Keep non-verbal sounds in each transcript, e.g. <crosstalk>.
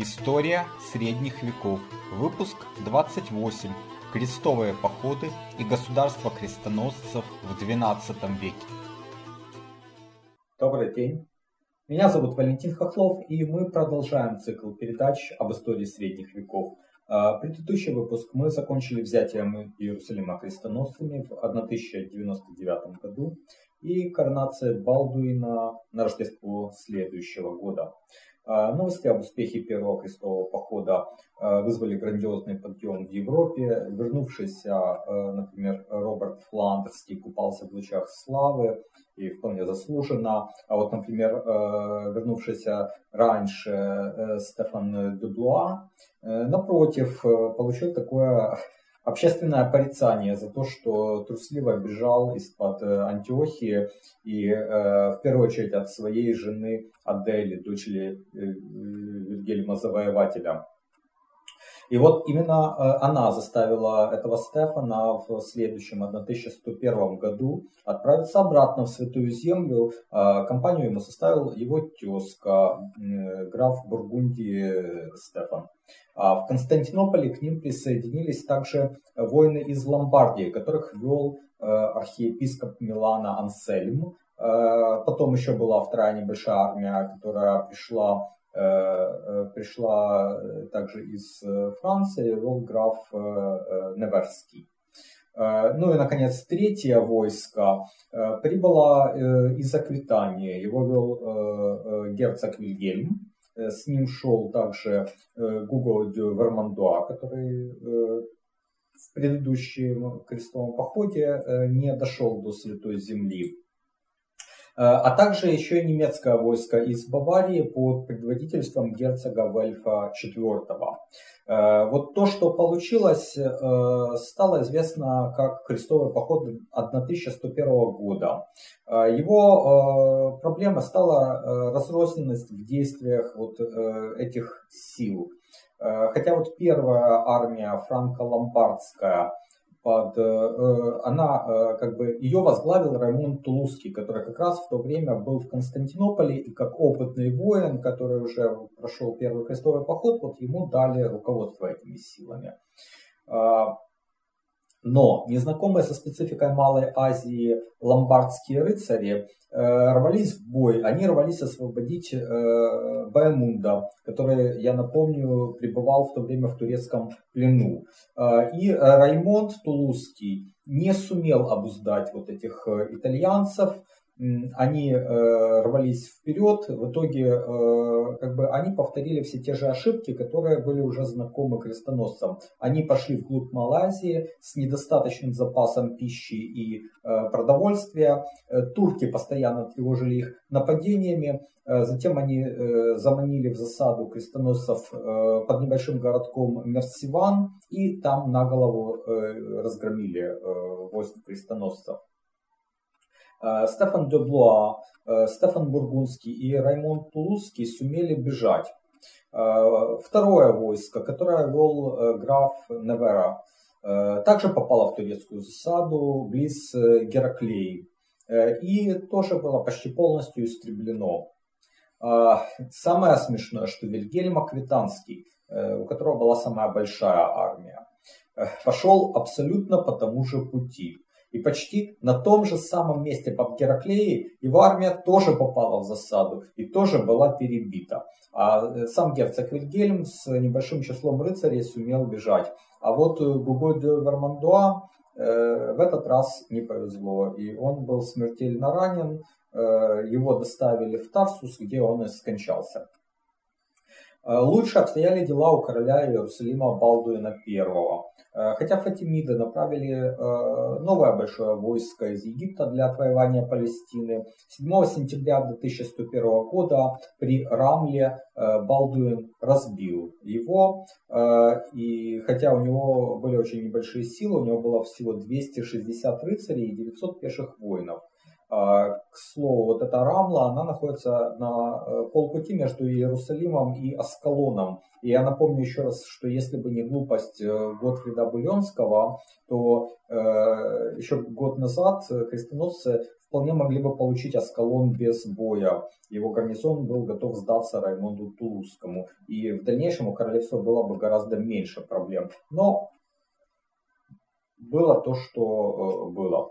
История средних веков. Выпуск 28. Крестовые походы и государство крестоносцев в XII веке. Добрый день. Меня зовут Валентин Хохлов, и мы продолжаем цикл передач об истории средних веков. А, предыдущий выпуск мы закончили взятием Иерусалима крестоносцами в 1099 году и коронацией Балдуина на Рождество следующего года. А, новости об успехе первого крестового похода а, вызвали грандиозный подъем в Европе. Вернувшийся, а, например, Роберт Фландерский купался в лучах славы и вполне заслуженно. А вот, например, вернувшийся раньше э, Стефан Дюблуа, э, напротив, э, получил такое общественное порицание за то, что трусливо бежал из-под э, Антиохии и э, в первую очередь от своей жены Адели, дочери э, Вильгельма Завоевателя. И вот именно она заставила этого Стефана в следующем 1101 году отправиться обратно в Святую Землю. Компанию ему составил его тезка, граф Бургундии Стефан. А в Константинополе к ним присоединились также воины из Ломбардии, которых вел э, архиепископ Милана Ансельм. Э, потом еще была вторая небольшая армия, которая пришла, э, пришла также из Франции, вел граф Неверский. Ну и, наконец, третье войско прибыло из Аквитании. Его вел герцог Вильгельм. Э, с ним шел также э, Гуго Вермандуа, который э, в предыдущем крестовом походе не дошел до Святой Земли. А также еще и немецкое войско из Баварии под предводительством герцога Вельфа IV. Э, вот то, что получилось, э, стало известно как крестовый поход 1101 года. Э, его проблема стала разрозненность в действиях вот этих сил. Хотя вот первая армия франко-ломбардская под, э, она э, как бы ее возглавил Раймонд Тулузский, который как раз в то время был в Константинополе и как опытный воин, который уже прошел первый крестовый поход, вот ему дали руководство этими силами. Но незнакомые со спецификой Малой Азии ломбардские рыцари э, рвались в бой. Они рвались освободить э, Баймунда, который, я напомню, пребывал в то время в турецком плену. Э, и Раймонд Тулузский не сумел обуздать вот этих э, итальянцев, они э, рвались вперед, в итоге э, как бы они повторили все те же ошибки, которые были уже знакомы крестоносцам. Они пошли вглубь Малайзии с недостаточным запасом пищи и э, продовольствия. Э, турки постоянно тревожили их нападениями. Э, затем они э, заманили в засаду крестоносцев э, под небольшим городком Мерсиван и там на голову э, разгромили э, войск крестоносцев. Э, Стефан де Блуа, э, Стефан Бургундский и Раймонд Тулузский сумели бежать. Э, второе войско, которое вел граф Невера, также попало в турецкую засаду близ Гераклеи и тоже было почти полностью истреблено. Самое смешное, что Вильгельм Аквитанский, у которого была самая большая армия, пошел абсолютно по тому же пути. И почти на том же самом месте под Гераклеей его армия тоже попала в засаду и тоже была перебита. А э, сам герцог Вильгельм с небольшим числом рыцарей сумел бежать. А вот э, Гуго де Вермандуа э, в этот раз не повезло. И он был смертельно ранен. Э, его доставили в Тарсус, где он и скончался. Э, лучше обстояли дела у короля Иерусалима Балдуина I. Э, хотя Фатимиды направили э, новое большое войско из Египта для отвоевания Палестины, 7 сентября 2101 года при Рамле Балдуин разбил его. И хотя у него были очень небольшие силы, у него было всего 260 рыцарей и 900 пеших воинов. К слову, вот эта Рамла, она находится на полпути между Иерусалимом и Аскалоном. И я напомню еще раз, что если бы не глупость Готфрида Буленского, то еще год назад крестоносцы вполне могли бы получить Аскалон без боя. Его гарнизон был готов сдаться Раймонду Тулузскому. И в дальнейшем у королевства было бы гораздо меньше проблем. Но было то, что э, было.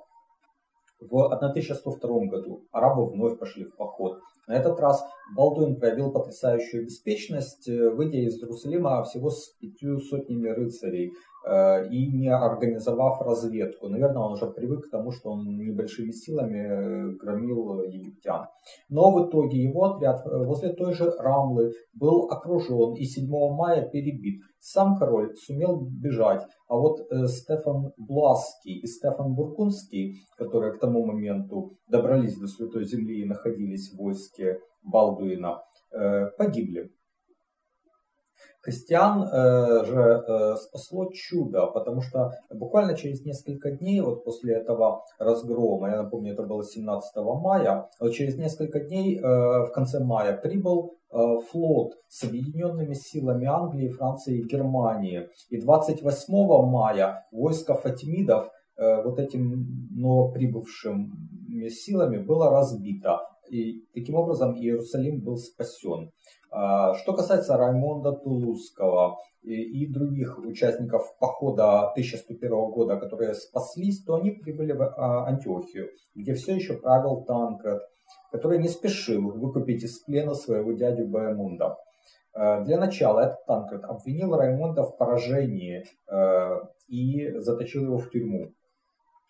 В 1102 году арабы вновь пошли в поход. На этот раз Балдуин проявил потрясающую беспечность, э, выйдя из Иерусалима всего с пятью сотнями рыцарей и не организовав разведку. Наверное, он уже привык к тому, что он небольшими силами э, громил египтян. Но в итоге его отряд возле той же Рамлы был окружен и 7 мая перебит. Сам король сумел бежать, а вот Стефан Бласский и Стефан Буркунский, которые к тому моменту добрались до Святой Земли и находились в войске Балдуина, э, погибли. Христиан э, же э, спасло чудо, потому что буквально через несколько дней, вот после этого разгрома, я напомню, это было 17 мая, вот через несколько дней в конце мая прибыл флот с объединенными силами Англии, Франции и Германии. И 28 мая войско Фатимидов вот этим новоприбывшим силами было разбито. И таким образом Иерусалим был спасен. А, что касается Раймонда Тулузского и других участников похода 1101 года, которые спаслись, то они прибыли в а, Антиохию, где все еще правил Танкред, который не спешил выкупить из плена своего дядю Баемунда. А, для начала этот Танкред обвинил Раймонда в поражении и заточил его в тюрьму.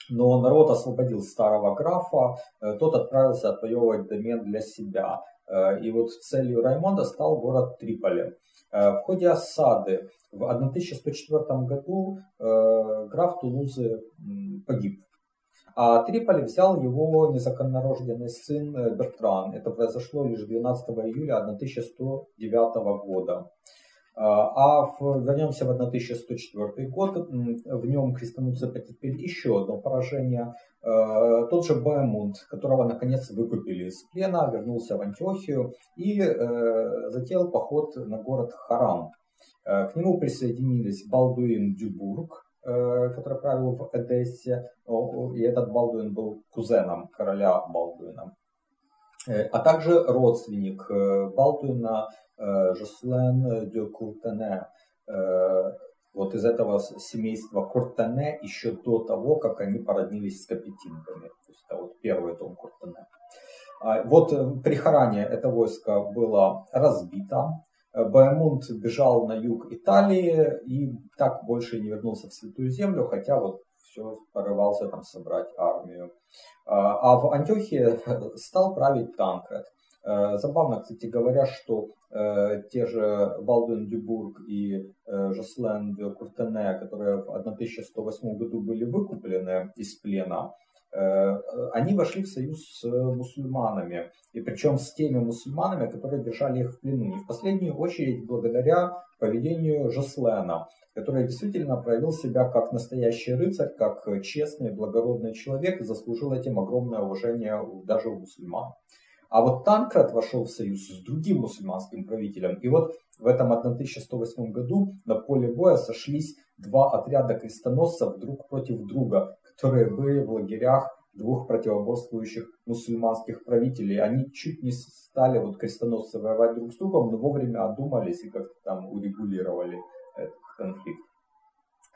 Но народ освободил старого графа, тот отправился отвоевывать домен для себя. Э, и вот целью Раймонда стал город Триполи. Э, в ходе осады в 1104 году граф Тулузы погиб. А Триполи взял его незаконнорожденный сын Бертран. Это произошло лишь 12 июля 1109 года. А в, вернемся в 1104 год, в нем крестоносцы потерпели еще одно поражение. Э, тот же Баемунд, которого наконец выкупили из плена, вернулся в Антиохию и э, затеял поход на город Харам. Э, к нему присоединились Балдуин Дюбург, который правил в Эдессе, и этот Балдуин был кузеном короля Балдуина, а также родственник Балдуина Жослен де Куртене. Э, вот из этого семейства Куртене еще до того, как они породнились с капетинками. То есть это вот первый дом Куртене. А, вот э, при Харане это войско было разбито. Баемунд бежал на юг Италии и так больше не вернулся в Святую Землю, хотя вот все порывался там собрать армию. А, а в Антиохии стал править Танкред. Э, забавно, кстати говоря, что э, те же Балдуин Дюбург и э, Жослен де Куртене, которые в 1108 году были выкуплены из плена, э, они вошли в союз с мусульманами. И причем с теми мусульманами, которые держали их в плену. И в последнюю очередь благодаря поведению Жослена, который действительно проявил себя как настоящий рыцарь, как честный, благородный человек и заслужил этим огромное уважение даже у мусульман. А вот Танкрат вошел в союз с другим мусульманским правителем. И вот в этом 1108 году на поле боя сошлись два отряда крестоносцев друг против друга, которые были в лагерях двух противоборствующих мусульманских правителей. Они чуть не стали вот крестоносцы воевать друг с другом, но вовремя одумались и как-то там урегулировали этот конфликт.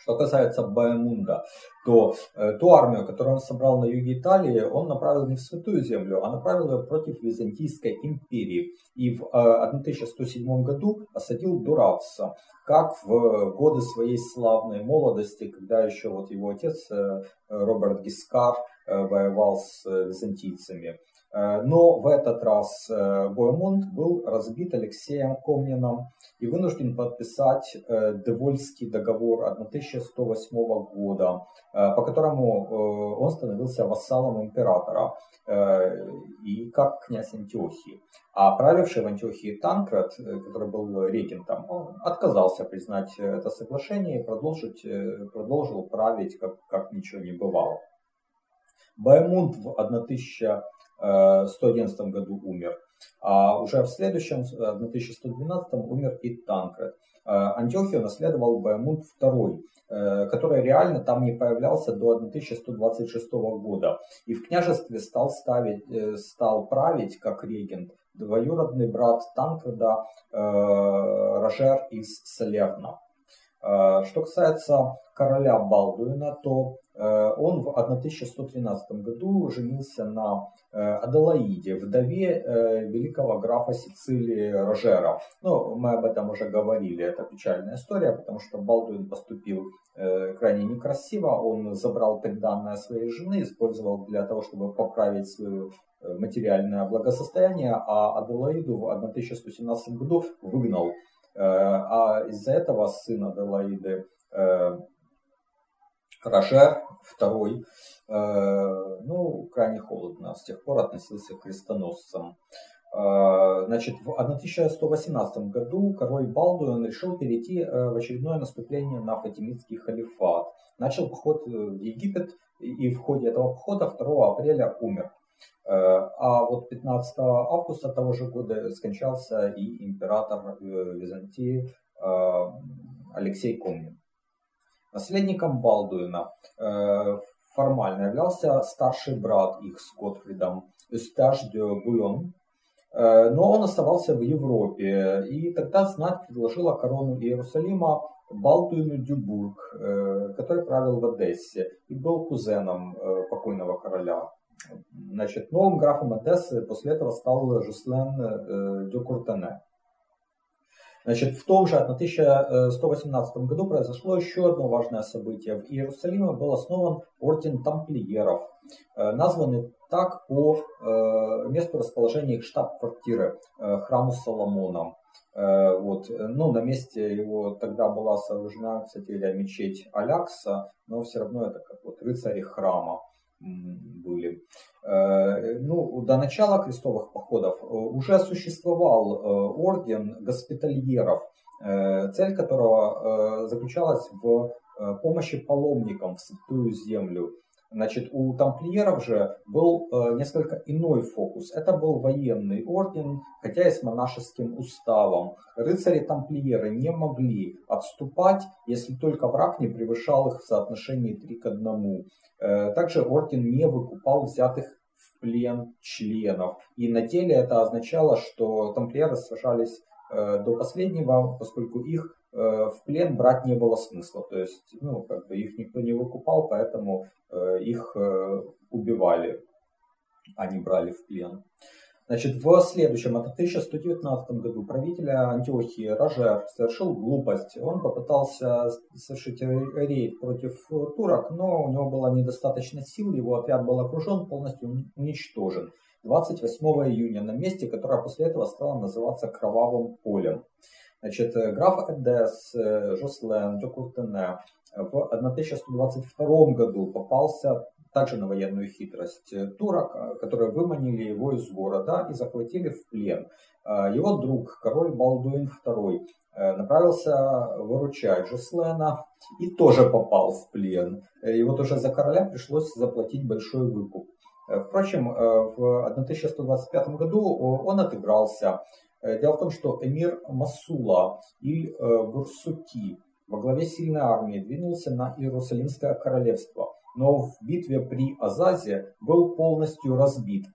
Что касается Баемунда, то э, ту армию, которую он собрал на юге Италии, он направил не в Святую Землю, а направил ее против Византийской империи. И в э, 1107 году осадил Дуравса, как в годы своей славной молодости, когда еще вот его отец э, Роберт Гискар э, воевал с э, византийцами. Э, но в этот раз э, Боемунд был разбит Алексеем Комнином и вынужден подписать э, Девольский договор 1108 года, по которому он становился вассалом императора и как князь Антиохии. А правивший в Антиохии Танкред, который был регентом, он отказался признать это соглашение и продолжить, продолжил править, как, как ничего не бывало. Баймунд в 1111 году умер. А уже в следующем, в 1112 умер и Танкред. Антиохию наследовал Баймунд II, который реально там не появлялся до 1126 года. И в княжестве стал, ставить, стал править как регент двоюродный брат Танкреда Рожер из Салерна. Э, что касается короля Балдуина, то э, он в 1113 году женился на э, Аделаиде, вдове великого графа Сицилии Рожера. Ну, мы об этом уже говорили, это печальная история, потому что Балдуин поступил крайне некрасиво, он забрал приданное своей жены, использовал для того, чтобы поправить свое материальное благосостояние, а Аделаиду в 1117 году выгнал а из-за этого сын Аделаиды э, Рожер II, э, ну, крайне холодно с тех пор относился к крестоносцам. Значит, в 1118 году король Балдуин решил перейти в очередное наступление на фатимидский халифат. Начал поход в Египет и в ходе этого похода 2 апреля умер. Э, а вот 15 августа того же года скончался и император э, Византии э, Алексей Комнин. Наследником Балдуина формально являлся старший брат их с Готфридом Эстаж де Булон, но он оставался в Европе, и тогда знать предложила корону Иерусалима Балдуину Дюбург, который правил в Одессе и был кузеном покойного короля Значит, новым графом Одессы после этого стал Жуслен э, де Куртене. Значит, в том же 1118 году произошло еще одно важное событие. В Иерусалиме был основан орден тамплиеров, э, названный так по э, месту расположения их штаб-квартиры, храму Соломона. Вот. Ну, на месте его тогда была сооружена, кстати, мечеть Алякса, но все равно это как вот рыцари храма были. Э, ну, до начала крестовых походов э, уже существовал э, орден госпитальеров, цель которого заключалась в помощи паломникам в святую землю. Значит, у тамплиеров же был несколько иной фокус. Это был военный орден, хотя и с монашеским уставом. Рыцари-тамплиеры не могли отступать, если только враг не превышал их в соотношении 3 к 1. Э, также орден не выкупал взятых в плен членов. И на деле это означало, что тамплиеры сражались э, до последнего, поскольку их э, в плен брать не было смысла. То есть, ну, как бы их никто не выкупал, поэтому их убивали, а брали в плен. Значит, в следующем, это 1119 году, правитель Антиохии Рожер совершил глупость. Он попытался совершить рейд против турок, но у него было недостаточно сил, его отряд был окружен, полностью уничтожен. 28 июня на месте, которое после этого стало называться Кровавым полем. Значит, граф Эдес, Жослен, Декуртене в 1122 году попался также на военную хитрость э, турок, э, которые выманили его из города и захватили в плен. Э, его друг, король Балдуин II, направился выручать Жуслена и тоже попал в плен. И вот уже за короля пришлось заплатить большой выкуп. Впрочем, в 1125 году он отыгрался. Дело в том, что эмир Масула или Бурсуки во главе сильной армии двинулся на Иерусалимское королевство – но в битве при Азазе был полностью разбит.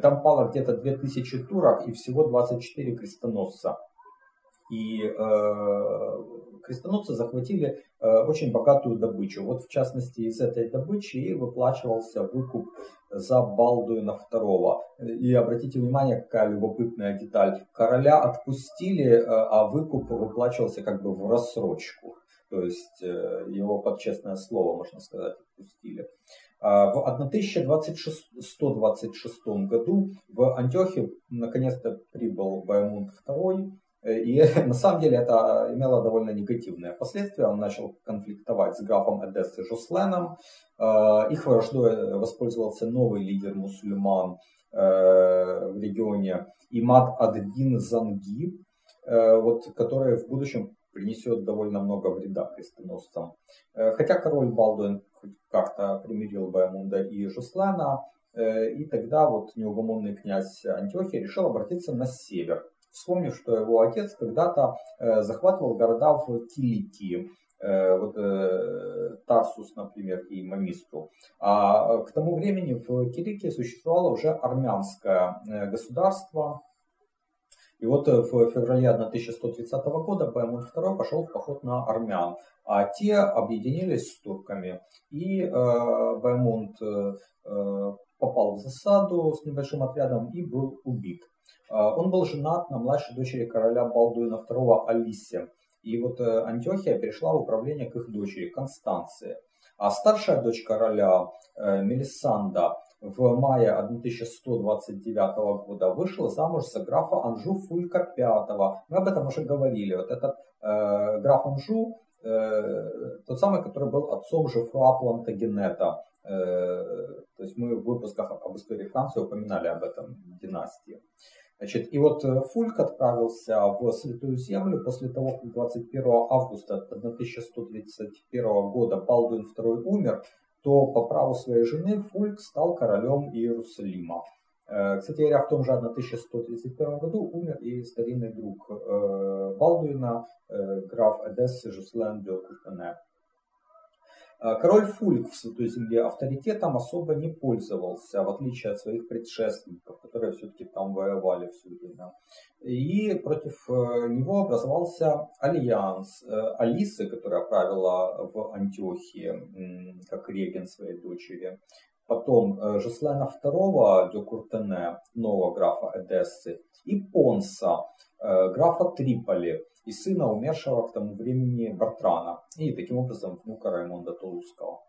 Там пало где-то 2000 турок и всего 24 крестоносца. И э, крестоносцы захватили э, очень богатую добычу. Вот в частности из этой добычи и выплачивался выкуп за Балдуина II. И обратите внимание, какая любопытная деталь. Короля отпустили, э, а выкуп выплачивался как бы в рассрочку. То есть э, его под честное слово, можно сказать, отпустили. А в 1126 году в Антиохию наконец-то прибыл Баймунд II, и <laughs> на самом деле это имело довольно негативные последствия. Он начал конфликтовать с графом Эдессы Жусленом. Э, их враждой воспользовался новый лидер мусульман э, в регионе Имад Ад-Дин Занги, вот, который в будущем принесет довольно много вреда крестоносцам. Хотя король Балдуин как-то примирил Баймунда и Жуслана, и тогда вот неугомонный князь Антиохий решил обратиться на север, вспомнив, что его отец когда-то захватывал города в Киликии, Э, вот, э, Тарсус, например, и Мамистру. А к тому времени в Кирикии существовало уже армянское э, государство. И вот в феврале 1130 года Баймунд II пошел в поход на армян, а те объединились с турками. И э, Баймунд э, попал в засаду с небольшим отрядом и был убит. Он был женат на младшей дочери короля Балдуина II Алисе. И вот э, Антиохия перешла в управление к их дочери Констанции. А старшая дочь короля э, Мелисанда в мае 1129 года вышла замуж за графа Анжу Фулька V. Мы об этом уже говорили. Вот этот э, граф Анжу, э, тот самый, который был отцом Жефруа Плантагенета. Э, то есть мы в выпусках об истории Франции упоминали об этом династии. Значит, и вот э, Фульк отправился в Святую Землю после того, как 21 августа 1131 года Балдуин II умер, то по праву своей жены Фульк стал королем Иерусалима. Э, кстати говоря, в том же 1131 году умер и старинный друг э, Балдуина, граф Эдессы Жуслен де Кутене. А, король Фулик в Святой Земле авторитетом особо не пользовался, в отличие от своих предшественников, которые все-таки там воевали все время. И против э, него образовался альянс э, Алисы, которая правила в Антиохии, как регент своей дочери. Потом э, Жеслена II де Куртене, нового графа Эдессы, и Понса, графа Триполи, и сына умершего к тому времени Бартрана, и таким образом внука Раймонда Толуского.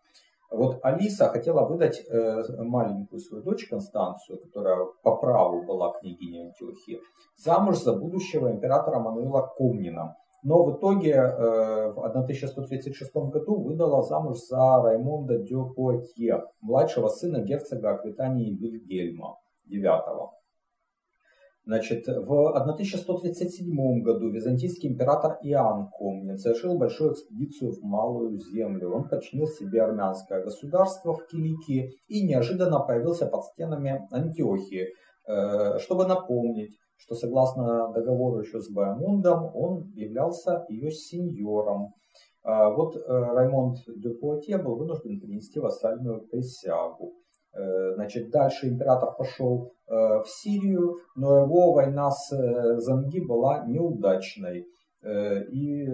Вот Алиса хотела выдать э, маленькую свою дочь Констанцию, которая по праву была княгиней Антиохии, замуж за будущего императора Мануила Комнина. Но в итоге э, в 1136 году выдала замуж за Раймонда де Пуатье, младшего сына герцога Аквитании Вильгельма IX. Значит, в 1137 году византийский император Иоанн Комнин совершил большую экспедицию в Малую Землю. Он подчинил себе армянское государство в Киликии и неожиданно появился под стенами Антиохии, э, чтобы напомнить, что согласно договору еще с Баймундом, он являлся ее сеньором. А вот э, Раймонд де Пуатье был вынужден принести вассальную присягу. Э, значит, дальше император пошел э, в Сирию, но его война с э, Занги была неудачной. И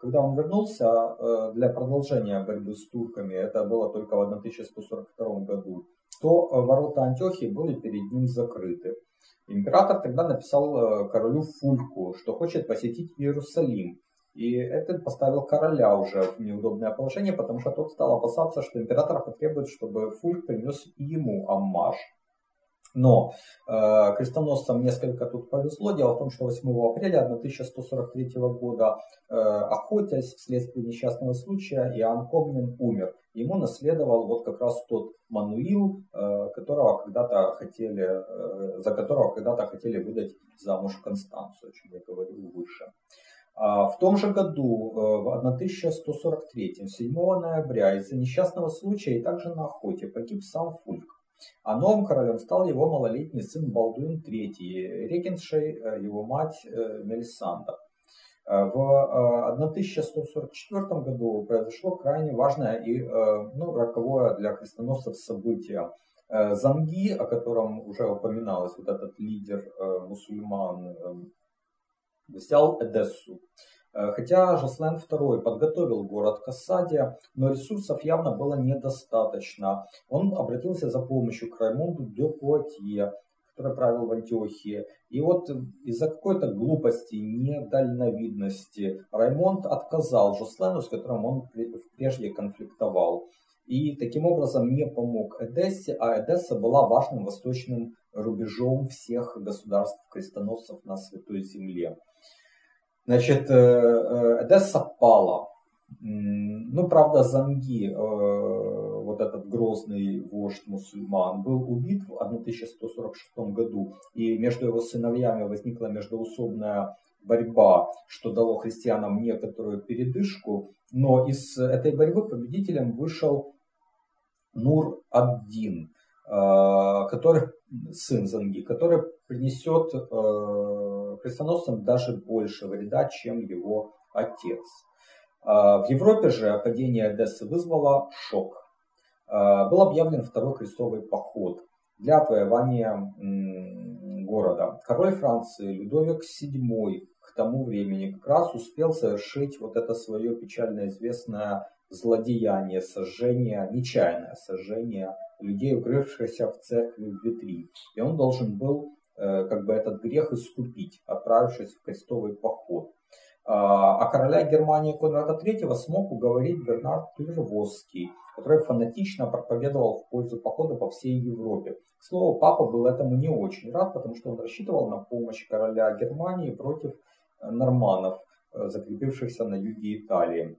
когда он вернулся для продолжения борьбы с турками, это было только в 1142 году, то ворота Антиохии были перед ним закрыты. Император тогда написал королю Фульку, что хочет посетить Иерусалим. И это поставил короля уже в неудобное положение, потому что тот стал опасаться, что император потребует, чтобы Фульк принес ему аммаж. Но э, крестоносцам несколько тут повезло. Дело в том, что 8 апреля 1143 года, э, охотясь вследствие несчастного случая, Иоанн Комнин умер. Ему наследовал вот как раз тот Мануил, э, которого когда-то хотели, э, за которого когда-то хотели выдать замуж Констанцию, о чем я говорил выше. В том же году, э, в 1143, 7 ноября, из-за несчастного случая и также на охоте погиб сам Фульк. А новым королем стал его малолетний сын Балдуин III, регеншей э, его мать э, Мелисанда. В 1144 году произошло крайне важное и ну, роковое для крестоносцев событие. Занги, о котором уже упоминалось, вот этот лидер мусульман взял Эдессу. Э, хотя Жаслен II подготовил город к осаде, но ресурсов явно было недостаточно. Он обратился за помощью к Раймонду де Пуатье, который правил в Антиохии. И вот из-за какой-то глупости, недальновидности Раймонд отказал Жослену, с которым он прежде конфликтовал. И таким образом не помог Эдессе, а Эдесса была важным восточным рубежом всех государств-крестоносцев на Святой Земле. Значит, э, э, Эдесса пала. Ну, правда, Занги, э, вот этот грозный вождь мусульман, был убит в 1146 году, и между его сыновьями возникла междоусобная борьба, что дало христианам некоторую передышку, но из этой борьбы победителем вышел Нур-ад-Дин, э, который, сын Занги, который принесет крестоносцам даже больше вреда, чем его отец. Э, в Европе же падение Одессы вызвало шок. Был объявлен второй крестовый поход для отвоевания города. Король Франции Людовик VII к тому времени как раз успел совершить вот это свое печально известное злодеяние, сожжение, нечаянное сожжение людей, укрывшихся в церкви в Витри. И он должен был как бы этот грех искупить, отправившись в крестовый поход. А, а короля Германии Конрада III смог уговорить Бернард Клервосский, который фанатично проповедовал в пользу похода по всей Европе. К слову, папа был этому не очень рад, потому что он рассчитывал на помощь короля Германии против э, норманов, э, закрепившихся на юге Италии.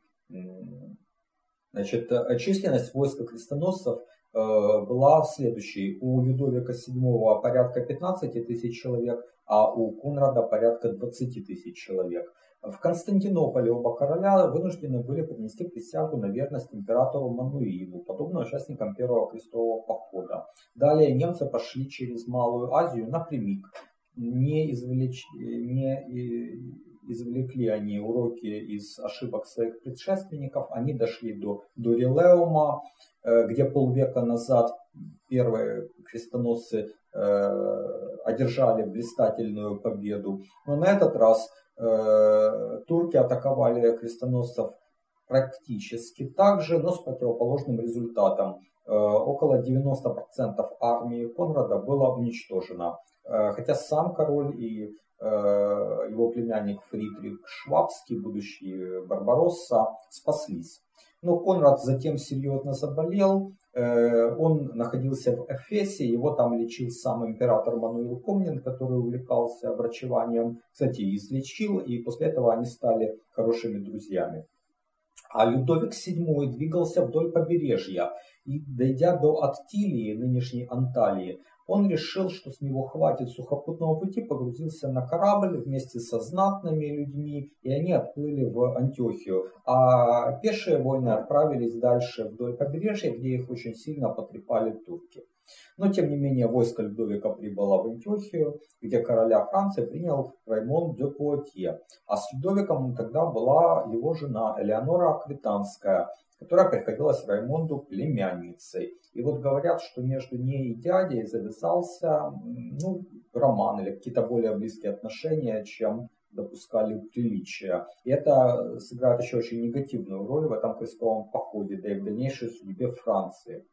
Значит, э, численность войска крестоносцев была следующей. У Людовика VII порядка 15 тысяч человек, а у Конрада порядка 20 тысяч человек. В Константинополе оба короля вынуждены были принести присягу на верность императору Мануилу, подобно участникам Первого крестового похода. Далее немцы пошли через Малую Азию напрямик. Не, извлеч... не извлекли они уроки из ошибок своих предшественников, они дошли до Дурилеума, э, где полвека назад первые крестоносцы э, одержали блистательную победу. Но на этот раз Э, турки атаковали крестоносцев практически так же, но с противоположным результатом. Э, около 90% армии Конрада было уничтожено. Э, хотя сам король и его племянник Фридрих Швабский, будущий Барбаросса, спаслись. Но Конрад затем серьезно заболел, Э, он находился в Эфесе, его там лечил сам император Мануил Комнин, который увлекался врачеванием. Кстати, излечил, и после этого они стали хорошими друзьями. А Людовик VII двигался вдоль побережья и, дойдя до Аттилии, нынешней Анталии, он решил, что с него хватит сухопутного пути, погрузился на корабль вместе со знатными людьми, и они отплыли в Антиохию. А пешие войны отправились дальше вдоль побережья, где их очень сильно потрепали турки. Но, тем не менее, войско Людовика прибыло в Антиохию, где короля Франции принял Раймон де Пуатье. А с Людовиком тогда была его жена Элеонора Аквитанская, которая приходилась Раймонду племянницей. И вот говорят, что между ней и дядей завязался ну, роман или какие-то более близкие отношения, чем допускали приличия. И это сыграет еще очень негативную роль в этом крестовом походе, да и в дальнейшей судьбе Франции.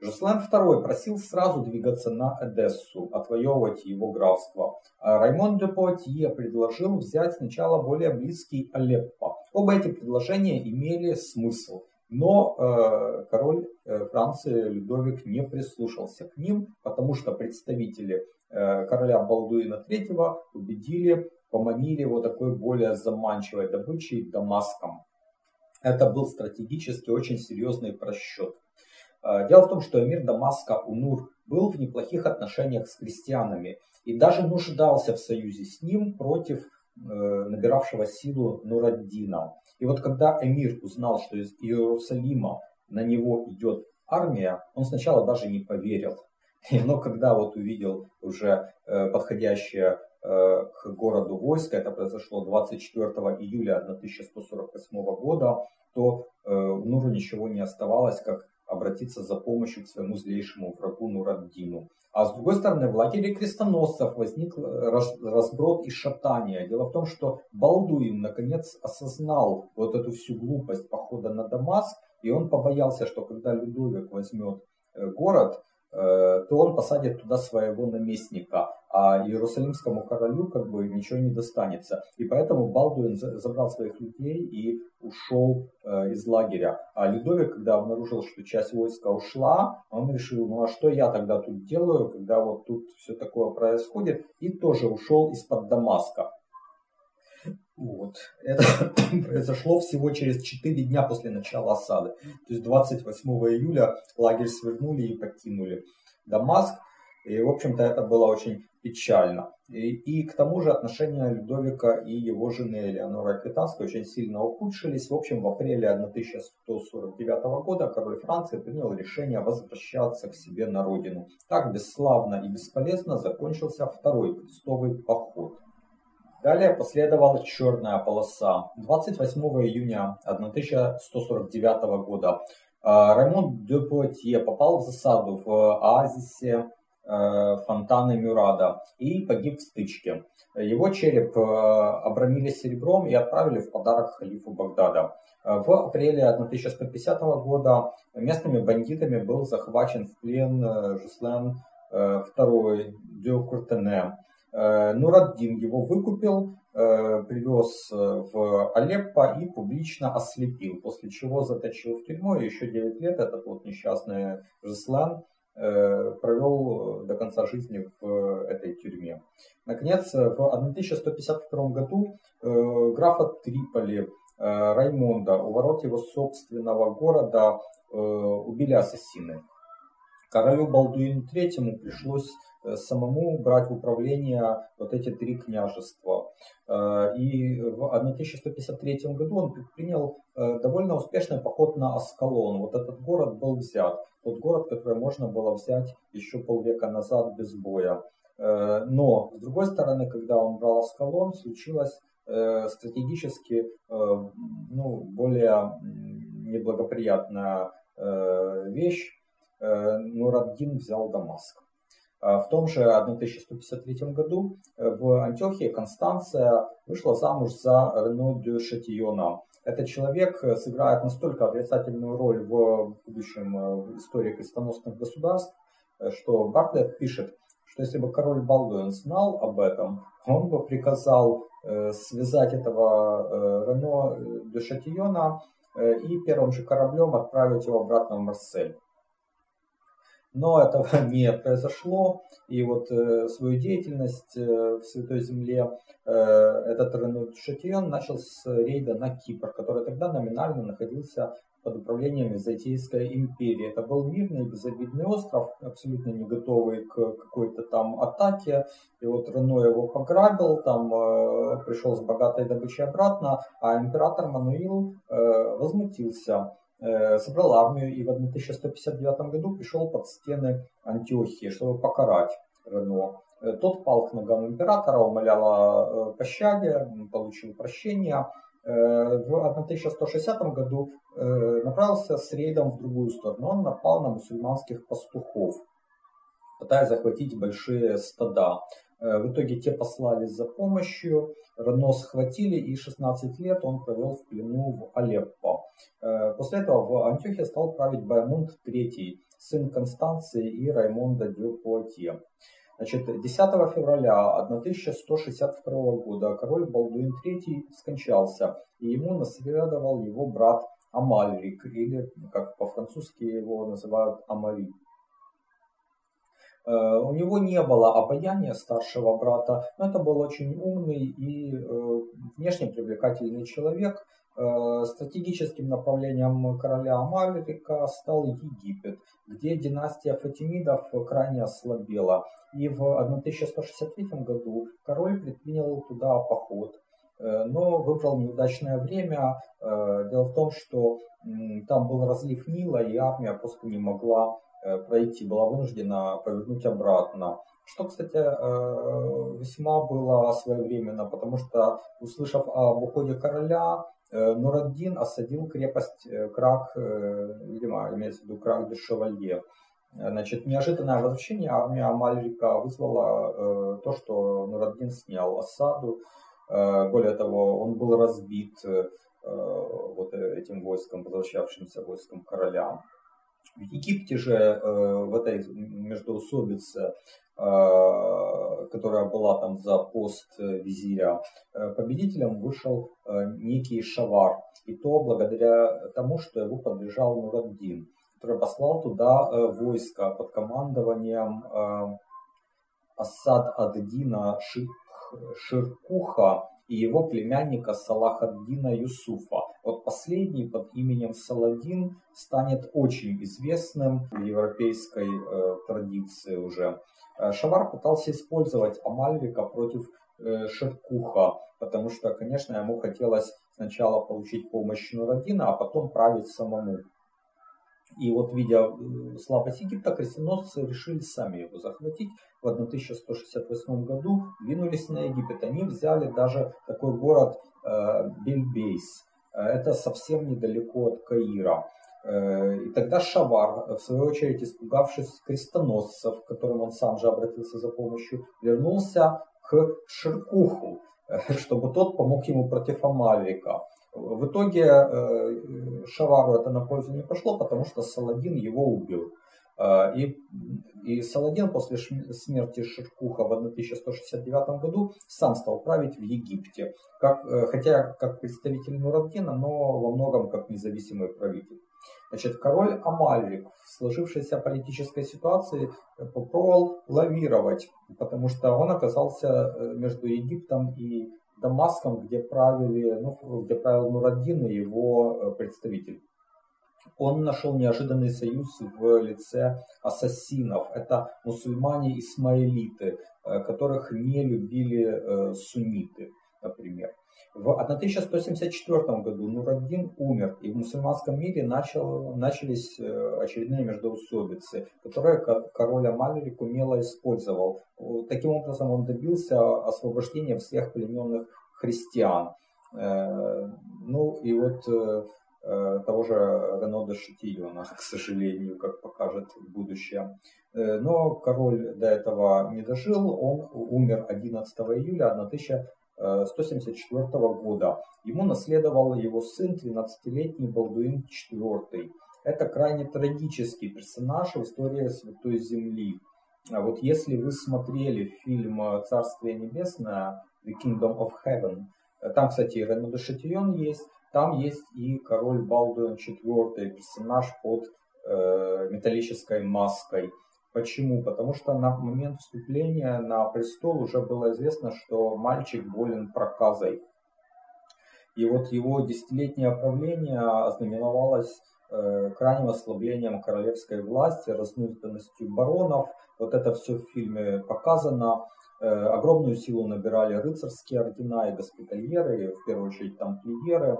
Жуслен II просил сразу двигаться на Эдессу, отвоевывать его графство. А Раймон де Пуатье предложил взять сначала более близкий Алеппо. Оба эти предложения имели смысл. Но э, король э, Франции Людовик не прислушался к ним, потому что представители э, короля Балдуина III убедили, поманили его такой более заманчивой добычей Дамаском. Это был стратегически очень серьезный просчет. Э, дело в том, что эмир Дамаска Унур был в неплохих отношениях с христианами и даже нуждался в союзе с ним против э, набиравшего силу Нураддина. И вот когда эмир узнал, что из Иерусалима на него идет армия, он сначала даже не поверил. <laughs> Но когда вот увидел уже э, подходящее э, к городу войско, это произошло 24 июля 1148 года, то э, Нуру ничего не оставалось, как обратиться за помощью к своему злейшему врагу Нураддину. А с другой стороны, в лагере крестоносцев возник э, разброд и шатание. Дело в том, что Балдуин наконец осознал вот эту всю глупость похода на Дамаск, и он побоялся, что когда Людовик возьмет э, город, Э, то он посадит туда своего наместника, а Иерусалимскому королю как бы ничего не достанется. И поэтому Балдуин забрал своих людей и ушел э, из лагеря. А Людовик, когда обнаружил, что часть войска ушла, он решил, ну а что я тогда тут делаю, когда вот тут все такое происходит, и тоже ушел из-под Дамаска. Вот. Это <coughs> произошло всего через 4 дня после начала осады. То есть 28 июля лагерь свернули и покинули Дамаск. И, в общем-то, это было очень печально. И, и к тому же отношения Людовика и его жены Элеонора Аквитанской очень сильно ухудшились. В общем, в апреле 1149 года король Франции принял решение возвращаться к себе на родину. Так бесславно и бесполезно закончился второй крестовый поход. Далее последовала черная полоса. 28 июня 1149 года а, Раймонд де Пуатье попал в засаду в оазисе Э, фонтаны Мюрада и погиб в стычке. Его череп э, обрамили серебром и отправили в подарок халифу Багдада. Э, в апреле 1150 года местными бандитами был захвачен в плен Жуслен II де Куртене. Нураддин его выкупил, привез в Алеппо и публично ослепил, после чего заточил в тюрьму и еще 9 лет этот вот несчастный Жуслен Э, провел до конца жизни в этой тюрьме. Наконец, в 1152 году э, графа Триполи э, Раймонда у ворот его собственного города убили ассасины. Королю Балдуину III пришлось самому брать в управление вот эти три княжества. И в 1153 году он предпринял довольно успешный поход на Аскалон. Вот этот город был взят тот город, который можно было взять еще полвека назад без боя. Э, но, с другой стороны, когда он брал Аскалон, случилась э, стратегически э, ну, более неблагоприятная вещь. Нураддин взял Дамаск. В том же 1153 году в Антиохии Констанция вышла замуж за Рено де Шатиона, этот человек э, сыграет настолько отрицательную роль в будущем э, истории крестоносных государств, э, что Бартлетт пишет, что если бы король Балдуин знал об этом, он бы приказал связать этого Рено де Шатиона и первым же кораблем отправить его обратно в Марсель. Но этого <laughs> не произошло, и вот э, свою деятельность э, в Святой Земле э, этот Рену Шатион начал с рейда на Кипр, который тогда номинально находился под управлением Византийской империи. Это был мирный, безобидный остров, абсолютно не готовый к какой-то там атаке. И вот Рено его пограбил, там э, пришел с богатой добычей обратно, а император Мануил э, возмутился собрал армию и в 1159 году пришел под стены Антиохии, чтобы покарать Рено. Э, тот пал к ногам императора, умолял о э, пощаде, получил прощение. В 1160 году направился с рейдом в другую сторону. Он напал на мусульманских пастухов, пытаясь захватить большие стада. В итоге те послали за помощью, Рено схватили и 16 лет он провел в плену в Алеппо. Э, после этого в Антиохии стал править Баймунд III, сын Констанции и Раймонда де Пуатье. Значит, 10 февраля 1162 года король Балдуин III скончался, и ему наследовал его брат Амальрик, или, как по-французски его называют, Амари. Э, у него не было обаяния старшего брата, но это был очень умный и э, внешне привлекательный человек, Э, стратегическим направлением короля Амалика стал Египет, где династия Фатимидов крайне ослабела. И в 1163 году король предпринял туда поход, но выбрал неудачное время. Дело в том, что там был разлив Нила, и армия просто не могла пройти, была вынуждена повернуть обратно. Что, кстати, весьма было своевременно, потому что, услышав об уходе короля, Э, Нураддин осадил крепость э, Крак, э, видимо, имеется в виду Крак де Шевалье. Значит, неожиданное возвращение армии Амальрика вызвало то, что Нураддин снял осаду. Более того, он был разбит вот этим войском, возвращавшимся войском короля. В Египте же в этой междоусобице Э, которая была там за пост э, визиря, э, победителем вышел некий Шавар. И то благодаря тому, что его поддержал Нураддин, который послал туда войско под командованием Асад Аддина Ширкуха и его племянника Салахаддина Юсуфа. Вот последний под именем Саладин станет очень известным в европейской э, традиции уже. Э, Шавар пытался использовать Амальвика против э, Шеркуха, потому что, конечно, ему хотелось сначала получить помощь Нурадина, а потом править самому. И вот, видя э, слабость Египта, крестоносцы решили сами его захватить. В 1168 году двинулись на Египет. Они взяли даже такой город э, Бельбейс. Это совсем недалеко от Каира. Э, и тогда Шавар, в свою очередь испугавшись крестоносцев, к которым он сам же обратился за помощью, вернулся к Ширкуху, <laughs> чтобы тот помог ему против Амальрика. В итоге э, Шавару это на пользу не пошло, потому что Саладин его убил. Э, и, и Саладин после смерти Ширкуха в 1169 году сам стал править в Египте, как, э, хотя как представитель Нураддина, но во многом как независимый правитель. Значит, король Амальрик в сложившейся политической ситуации попробовал лавировать, потому что он оказался между Египтом и Дамаском, где правили, ну, где правил Нураддин и его э, представитель. Он нашел неожиданный союз в лице ассасинов. Это мусульмане-исмаилиты, э, которых не любили э, сунниты, например. В 1174 году Нураддин умер, и в мусульманском мире начал, начались э, очередные междоусобицы, которые король Амалерик умело использовал. Таким образом он добился освобождения всех плененных христиан. Ну и вот того же Рено де Шатильона, к сожалению, как покажет будущее. Но король до этого не дожил, он умер 11 июля 1000 174 года. Ему наследовал его сын, 12-летний Балдуин IV. Это крайне трагический персонаж в истории Святой Земли. А вот если вы смотрели фильм «Царствие небесное», The Kingdom of Heaven, там, кстати, Рено де Шатион есть, там есть и король Балдуин IV, персонаж под э, металлической маской – Почему? Потому что на момент вступления на престол уже было известно, что мальчик болен проказой. И вот его десятилетнее правление ознаменовалось э, крайним ослаблением королевской власти, разнузданностью баронов. Вот это все в фильме показано. Э, огромную силу набирали рыцарские ордена и госпитальеры, в первую очередь тамплиеры.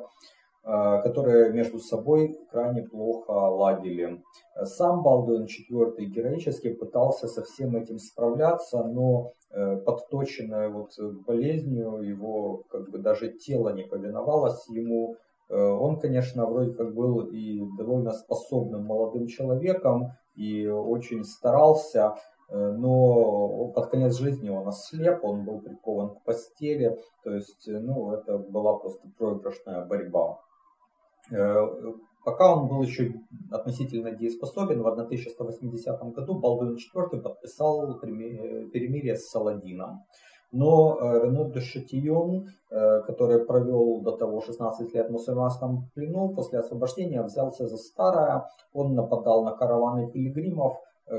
Э, которые между собой крайне плохо ладили. Сам Балдуин IV героически пытался со всем этим справляться, но э, подточенное вот болезнью его как бы даже тело не повиновалось ему. Он, конечно, вроде как был и довольно способным молодым человеком и очень старался, но под конец жизни он ослеп, он был прикован к постели, то есть, ну, это была просто проигрышная борьба. Э, пока он был еще относительно дееспособен, в 1180 году Балдуин IV подписал перемирие с Саладином. Но э, Рено де Шатион, э, который провел до того 16 лет в мусульманском плену, после освобождения взялся за старое. Он нападал на караваны пилигримов,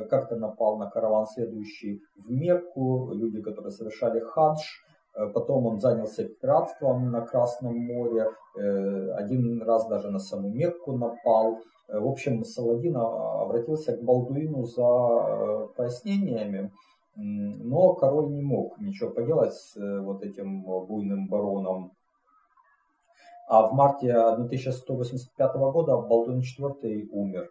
как-то напал на караван, следующий в Мекку, люди, которые совершали хадж. Э, потом он занялся пиратством на Красном море, э, один раз даже на саму Мекку напал. Э, в общем, Саладин обратился к Балдуину за пояснениями, но король не мог ничего поделать с вот этим буйным бароном. А в марте 1185 года Балдуин IV умер.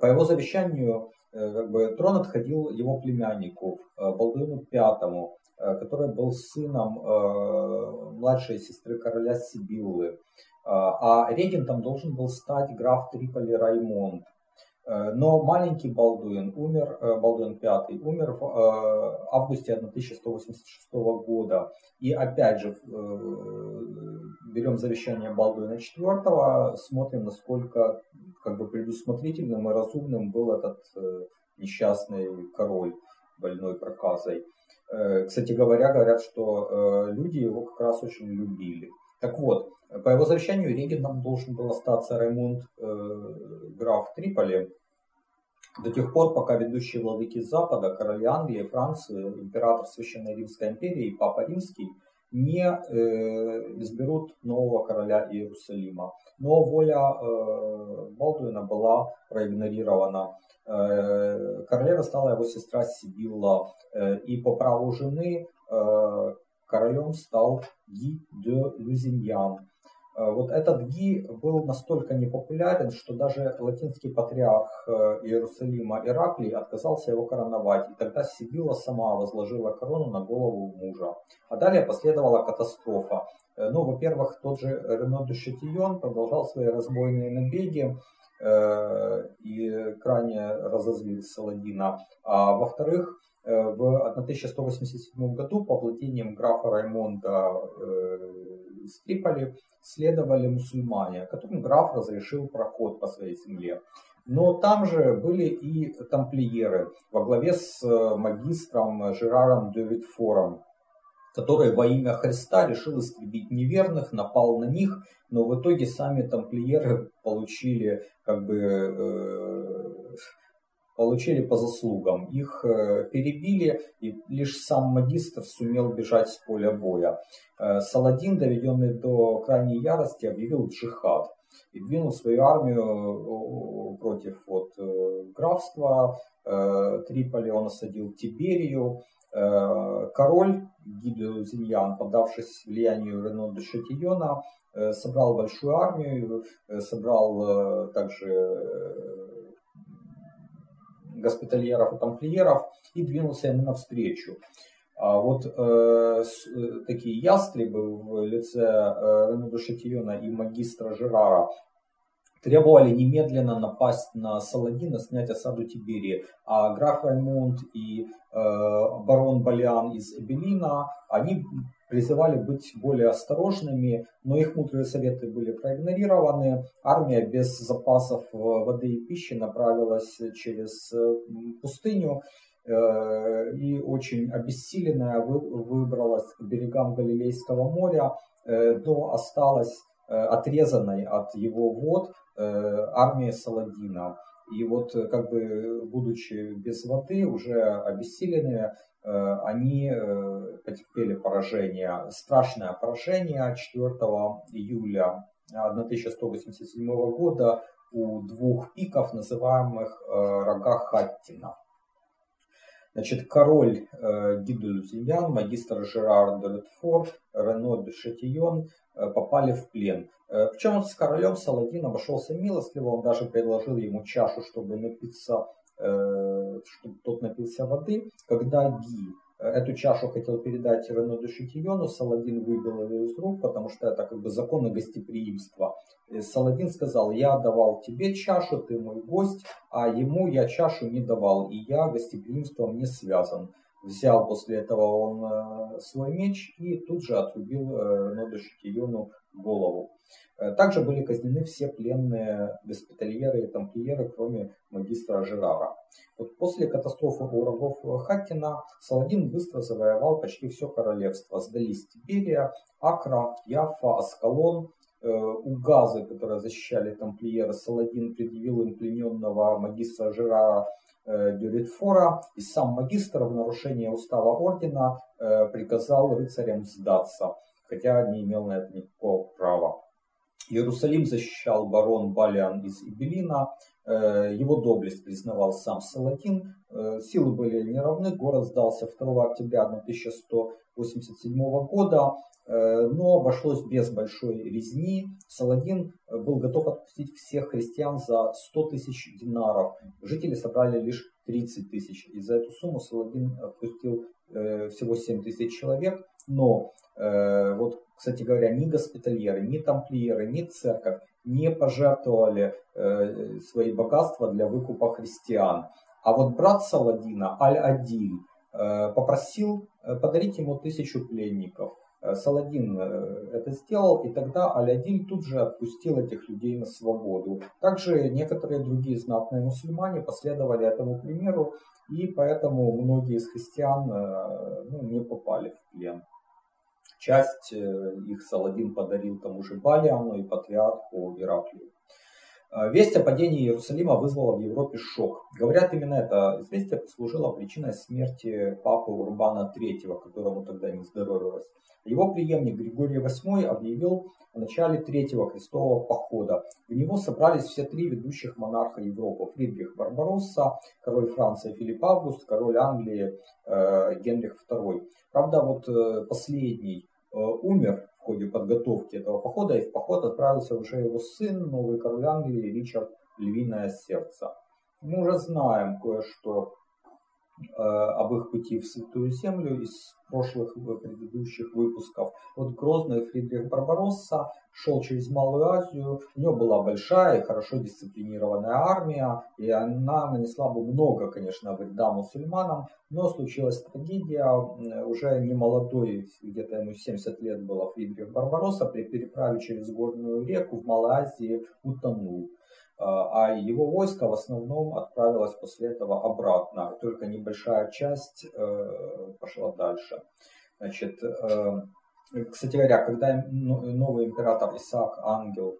По его завещанию как бы, трон отходил его племяннику Балдуину V. Э, который был сыном э, младшей сестры короля Сибиллы. Э, а регентом должен был стать граф Триполи Раймонд. Но маленький Балдуин умер, Балдуин V умер в августе 1186 года. И опять же, берем завещание Балдуина IV, смотрим, насколько как бы предусмотрительным и разумным был этот несчастный король больной проказой. Э, кстати говоря, говорят, что э, люди его как раз очень любили. Так вот, по его завещанию регентом должен был остаться Раймунд э, граф Триполи до тех пор, пока ведущие владыки Запада, короли Англии, Франции, император Священной Римской империи и Папа Римский не изберут нового короля Иерусалима. Но воля Балдуина была проигнорирована. Королева стала его сестра Сибилла, и по праву жены королем стал Ги де Люзиньян. Э, вот этот Ги был настолько непопулярен, что даже латинский патриарх э, Иерусалима Ираклий отказался его короновать, и тогда Сибила сама возложила корону на голову мужа. А далее последовала катастрофа. Э, ну, во-первых, тот же Рено де Шатион продолжал свои разбойные набеги, и крайне разозлил Саладина. А во-вторых, в 1187 году по владениям графа Раймонда из Триполи следовали мусульмане, которым граф разрешил проход по своей земле. Но там же были и тамплиеры во главе с э, магистром Жераром де Витфором, который во имя Христа решил истребить неверных, напал на них, но в итоге сами тамплиеры получили как бы э, получили по заслугам. Их э, перебили, и лишь сам магистр сумел бежать с поля боя. Э, Саладин, доведенный до крайней ярости, объявил джихад и двинул свою армию э, против вот, графства. Триполи он осадил Тиберию. Король Гиду Зиньян, поддавшись влиянию Рено де Шатиона, собрал большую армию, собрал также госпитальеров и тамплиеров и двинулся им навстречу. А вот э, с, э, такие ястребы в лице э, Рене Душетиона и магистра Жерара требовали немедленно напасть на Саладина, снять осаду Тиберии. А граф Раймонд и э, барон Балиан из Эбелина, они призывали быть более осторожными, но их мудрые советы были проигнорированы. Армия без запасов воды и пищи направилась через э, пустыню э, и очень обессиленная выбралась к берегам Галилейского моря, э, но осталась отрезанной от его вод армия Саладина. И вот как бы будучи без воды, уже обессиленные, Э, они э, потерпели поражение, страшное поражение 4 июля 1187 года у двух пиков, называемых э, рога Хаттина. Значит, король э, Гиду магистр Жерар де Летфор, Рено де Шатион попали в плен. Причем с королем Саладин обошелся милостливо, он даже предложил ему чашу, чтобы напиться Э, чтобы тот напился воды. Когда Ги э, эту чашу хотел передать Рено де Шутильону, Саладин выбил ее из рук, потому что это как бы законы гостеприимства. Саладин сказал, я давал тебе чашу, ты мой гость, а ему я чашу не давал, и я гостеприимством не связан. Взял после этого он э, свой меч и тут же отрубил Рено де Шутильону голову. Э, также были казнены все пленные госпитальеры и тамплиеры, кроме магистра Жерара. Вот после катастрофы у врагов Хаттина Саладин быстро завоевал почти все королевство. Сдались Тиберия, Акра, Яфа, Аскалон, э, у Газы, которые защищали тамплиеры, Саладин предъявил им плененного магистра Жерара э, Дюритфора, и сам магистр в нарушение устава ордена приказал рыцарям сдаться, хотя не имел на это никакого права. Иерусалим защищал барон Балиан из Ibelina, э, его доблесть признавал сам Салатин, э, силы были неравны, город сдался 2 октября 1187 года, э, но обошлось без большой резни. Саладин был готов отпустить всех христиан за 100 тысяч динаров. Жители собрали лишь 30 тысяч. И за эту сумму Саладин отпустил всего 7 тысяч человек. Но вот кстати говоря, ни госпитальеры, ни тамплиеры, ни церковь не пожертвовали э, свои богатства для выкупа христиан. А вот брат Саладина, Аль-Адиль, э, попросил э, подарить ему тысячу пленников. Э, Саладин э, это сделал, и тогда Аль-Адиль тут же отпустил этих людей на свободу. Также некоторые другие знатные мусульмане последовали этому примеру, и поэтому многие из христиан э, ну, не попали в плен. Часть э, их Саладин подарил тому же Балиану и патриарху Ираклию. Э, весть о падении Иерусалима вызвала в Европе шок. Говорят, именно это известие послужило причиной смерти папы Урбана III, которому тогда не здоровилось. Его преемник Григорий VIII объявил о начале Третьего крестового похода. В него собрались все три ведущих монарха Европы. Фридрих Барбаросса, король Франции Филипп Август, король Англии э, Генрих II. Правда, вот э, последний умер в ходе подготовки этого похода, и в поход отправился уже его сын, новый король Англии Ричард Львиное Сердце. Мы уже знаем кое-что Э, об их пути в Святую Землю из прошлых предыдущих выпусков. Вот Грозный Фридрих Барбаросса шел через Малую Азию, у него была большая и хорошо дисциплинированная армия, и она нанесла бы много, конечно, вреда мусульманам, но случилась трагедия, уже не молодой, где-то ему 70 лет было Фридрих Барбаросса, при переправе через горную реку в Малой Азии утонул. А, а его войско в основном отправилось после этого обратно, только небольшая часть э, пошла дальше. Значит, э, кстати говоря, когда новый император Исаак Ангел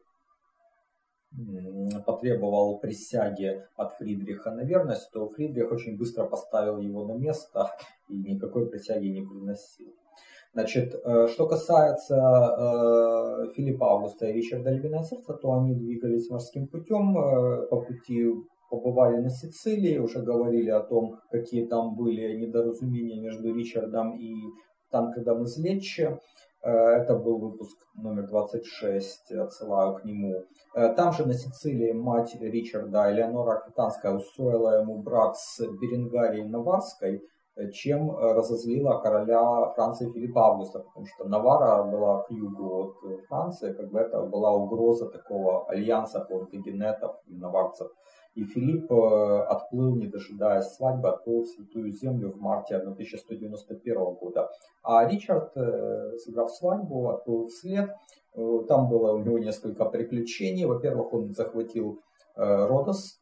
потребовал присяги от Фридриха на верность, то Фридрих очень быстро поставил его на место и никакой присяги не приносил. Значит, э, что касается э, Филиппа Августа и Ричарда Львиное Сердце, то они двигались морским путем, э, по пути побывали на Сицилии, уже говорили о том, какие там были недоразумения между Ричардом и танком из Леччи. Это был выпуск номер 26, отсылаю к нему. Там же на Сицилии мать Ричарда, Элеонора Аквитанская, устроила ему брак с Беренгарией Наварской – чем э, разозлила короля Франции Филиппа Августа, потому что Навара была к югу от э, Франции, как бы это была угроза такого альянса плантагенетов и наварцев. И Филипп э, отплыл, не дожидаясь свадьбы, отплыл в Святую Землю в марте 1191 года. А Ричард, сыграв свадьбу, отплыл вслед. Там было у него несколько приключений. Во-первых, он захватил Родос,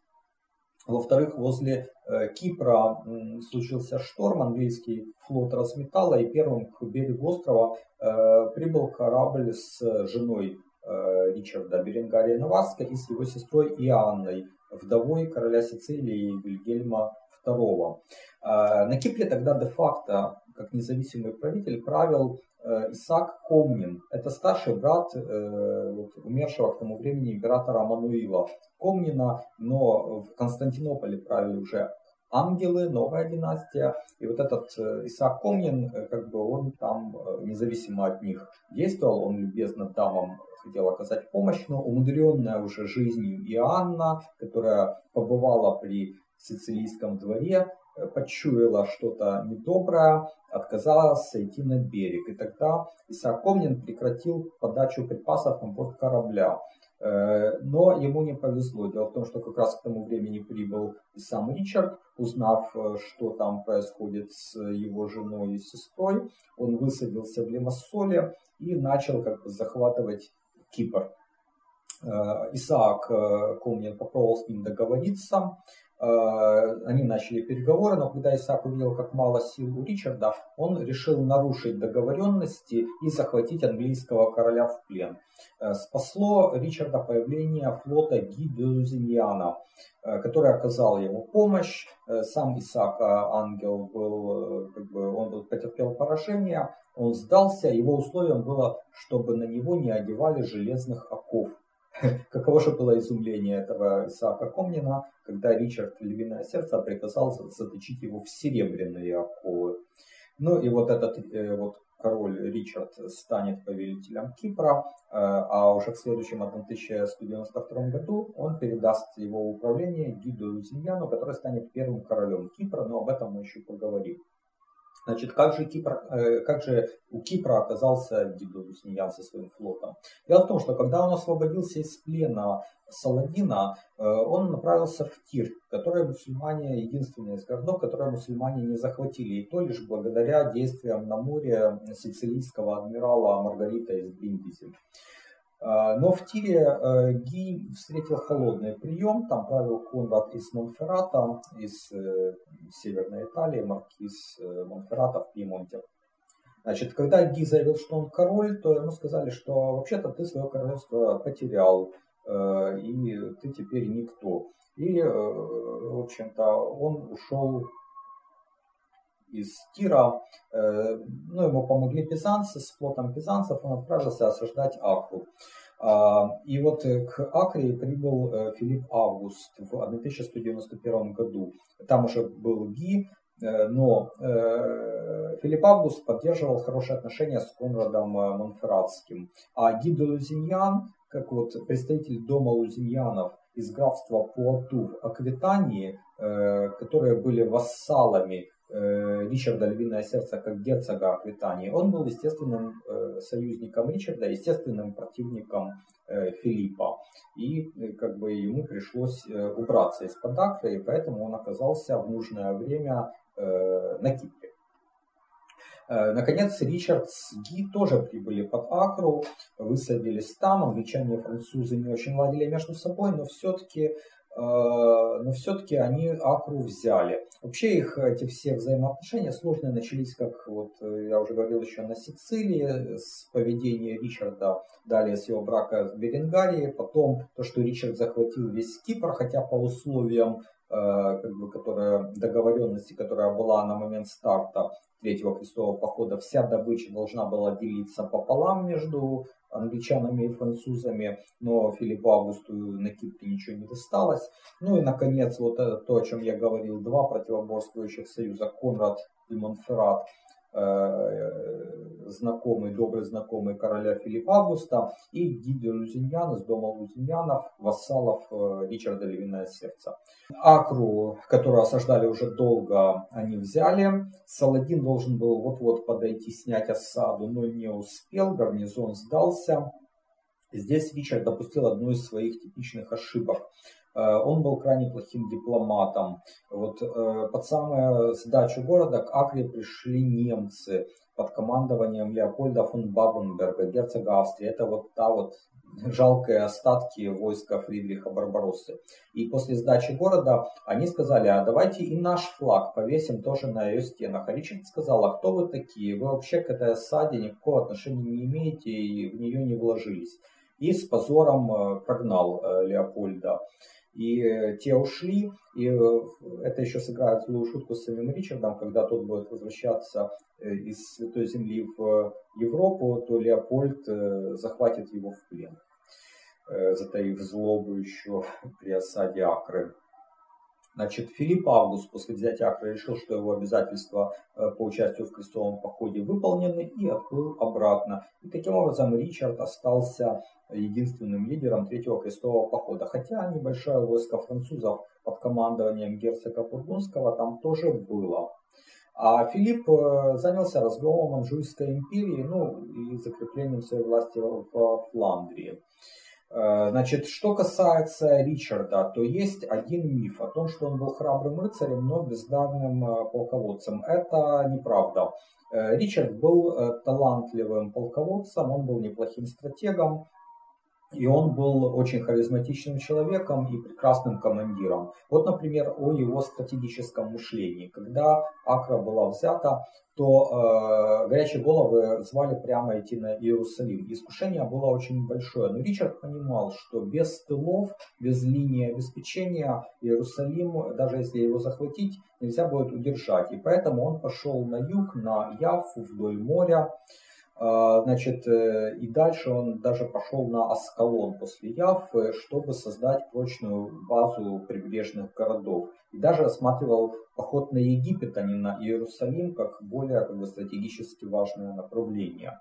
во-вторых, возле э, Кипра случился шторм, английский флот разметало, и первым к берегу острова э, прибыл корабль с женой э, Ричарда Беренгария Наварской и с его сестрой Иоанной, вдовой короля Сицилии Вильгельма II. На Кипре тогда де-факто, как независимый правитель, правил Э, Исаак Комнин. Это старший брат э, вот, умершего к тому времени императора Мануила Комнина, но в Константинополе правили уже ангелы, новая династия. И вот этот э, Исаак Комнин, как бы он там независимо от них действовал, он любезно дамам хотел оказать помощь, но умудренная уже жизнью Иоанна, которая побывала при сицилийском дворе, почуяла что-то недоброе, отказалась сойти на берег. И тогда Исаак Комнин прекратил подачу припасов на борт корабля. Э, но ему не повезло. Дело в том, что как раз к тому времени прибыл и сам Ричард, узнав, э, что там происходит с его женой и сестрой, он высадился в Лимассоле и начал как бы захватывать Кипр. Э, Исаак Комнин попробовал с ним договориться, они начали переговоры, но когда Исаак увидел, как мало сил у Ричарда, он решил нарушить договоренности и захватить английского короля в плен. Э, спасло Ричарда появление флота Ги Дюзиньяна, э, который оказал ему помощь. Сам Исаак Ангел был, как бы, он был, потерпел поражение, он сдался, его условием было, чтобы на него не одевали железных оков. <laughs> Каково же было изумление этого Исаака Комнина, когда Ричард Львиное Сердце приказал заточить его в серебряные оковы. Ну и вот этот э, вот король Ричард станет повелителем Кипра, э, а уже в следующем 1192 году он передаст его управление Гиду Лузиньяну, который станет первым королем Кипра, но об этом мы еще поговорим. Значит, как же, Кипр, э, как же у Кипра оказался Гидо со своим флотом? Дело в том, что когда он освободился из плена Саладина, э, он направился в Тир, который мусульмане, единственный из городов, которые мусульмане не захватили, и то лишь благодаря действиям на море сицилийского адмирала Маргарита из Бриндизи. А, но в Тире э, Ги встретил холодный прием, там правил Конрад из Монферрата, из э, Северной Италии, маркиз э, Монферрата в Пьемонте. Значит, когда Ги заявил, что он король, то ему сказали, что вообще-то ты свое королевство потерял. и ты теперь никто. И, в общем-то, он ушел из Тира, ну, ему помогли пизанцы, с флотом пизанцев он отправился осаждать Акру. А, и вот к Акре прибыл Филипп Август в 1191 году. Там уже был Ги, Э, но э, Филипп Август поддерживал хорошие отношения с Конрадом э, Монферратским. А Гидо Лузиньян, как вот представитель дома Лузиньянов из графства Пуату в Аквитании, которые были вассалами Ричарда Львиное Сердце как герцога Аквитании, он был естественным союзником Ричарда, естественным противником Филиппа. И как бы ему пришлось убраться из-под Акры, и поэтому он оказался в нужное время Э, на Кипре. Э, наконец, Ричард с Ги тоже прибыли под Акру, высадились там. Англичане и французы не очень ладили между собой, но все-таки э, но все-таки они Акру взяли. Вообще их эти все взаимоотношения сложные начались, как вот я уже говорил еще на Сицилии, с поведения Ричарда, далее с его брака с Беренгарией, потом то, что Ричард захватил весь Кипр, хотя по условиям Э, как бы, которая, договоренности, которая была на момент старта Третьего крестового похода, вся добыча должна была делиться пополам между англичанами и французами, но Филиппу Августу на Кипре ничего не досталось. Ну и, наконец, вот то, о чем я говорил, два противоборствующих союза, Конрад и Монферрат, Э, знакомый, добрый знакомый короля Филиппа Августа и Гиди Лузиньян из дома Лузиньянов, вассалов э, Ричарда Львиное Сердце. Акру, которую осаждали уже долго, они взяли. Саладин должен был вот-вот подойти снять осаду, но не успел, гарнизон сдался. Здесь Ричард допустил одну из своих типичных ошибок. Э, он был крайне плохим дипломатом. Вот э, под самую сдачу города к Акре пришли немцы под командованием Леопольда фон Бабенберга, герцога Австрии. Это вот та вот жалкие остатки войска Фридриха Барбароссы. И после сдачи города они сказали, а давайте и наш флаг повесим тоже на ее стенах. А Ричард сказал, а кто вы такие? Вы вообще к этой осаде никакого отношения не имеете и в нее не вложились. И с позором э, прогнал Леопольда. И э, те ушли, и э, это еще сыграет злую шутку с самим Ричардом, когда тот будет возвращаться э, из Святой Земли в Европу, то Леопольд захватит его в плен, затаив злобу еще <laughs> при осаде Акры. Значит, Филипп Август после взятия Акры решил, что его обязательства по участию в крестовом походе выполнены и отплыл обратно. И таким образом Ричард остался единственным лидером Третьего крестового похода. Хотя небольшое войско французов под командованием герцога Бургундского там тоже было. А Филипп э, занялся разгромом Манжуйской империи ну, и закреплением своей власти в Фландрии. Э, значит, что касается Ричарда, то есть один миф о том, что он был храбрым рыцарем, но бездарным э, полководцем. Это неправда. Ричард был талантливым полководцем, он был неплохим стратегом, и он был очень харизматичным человеком и прекрасным командиром. Вот, например, о его стратегическом мышлении. Когда Акра была взята, то э, горячие головы звали прямо идти на Иерусалим. Искушение было очень большое. Но Ричард понимал, что без тылов, без линии обеспечения Иерусалим, даже если его захватить, нельзя будет удержать. И поэтому он пошел на юг, на Яфу, вдоль моря. А, значит, э, и дальше он даже пошел на Аскалон после Яффы, чтобы создать прочную базу прибрежных городов. И даже рассматривал поход на Египет, а не на Иерусалим, как более как бы, стратегически важное направление.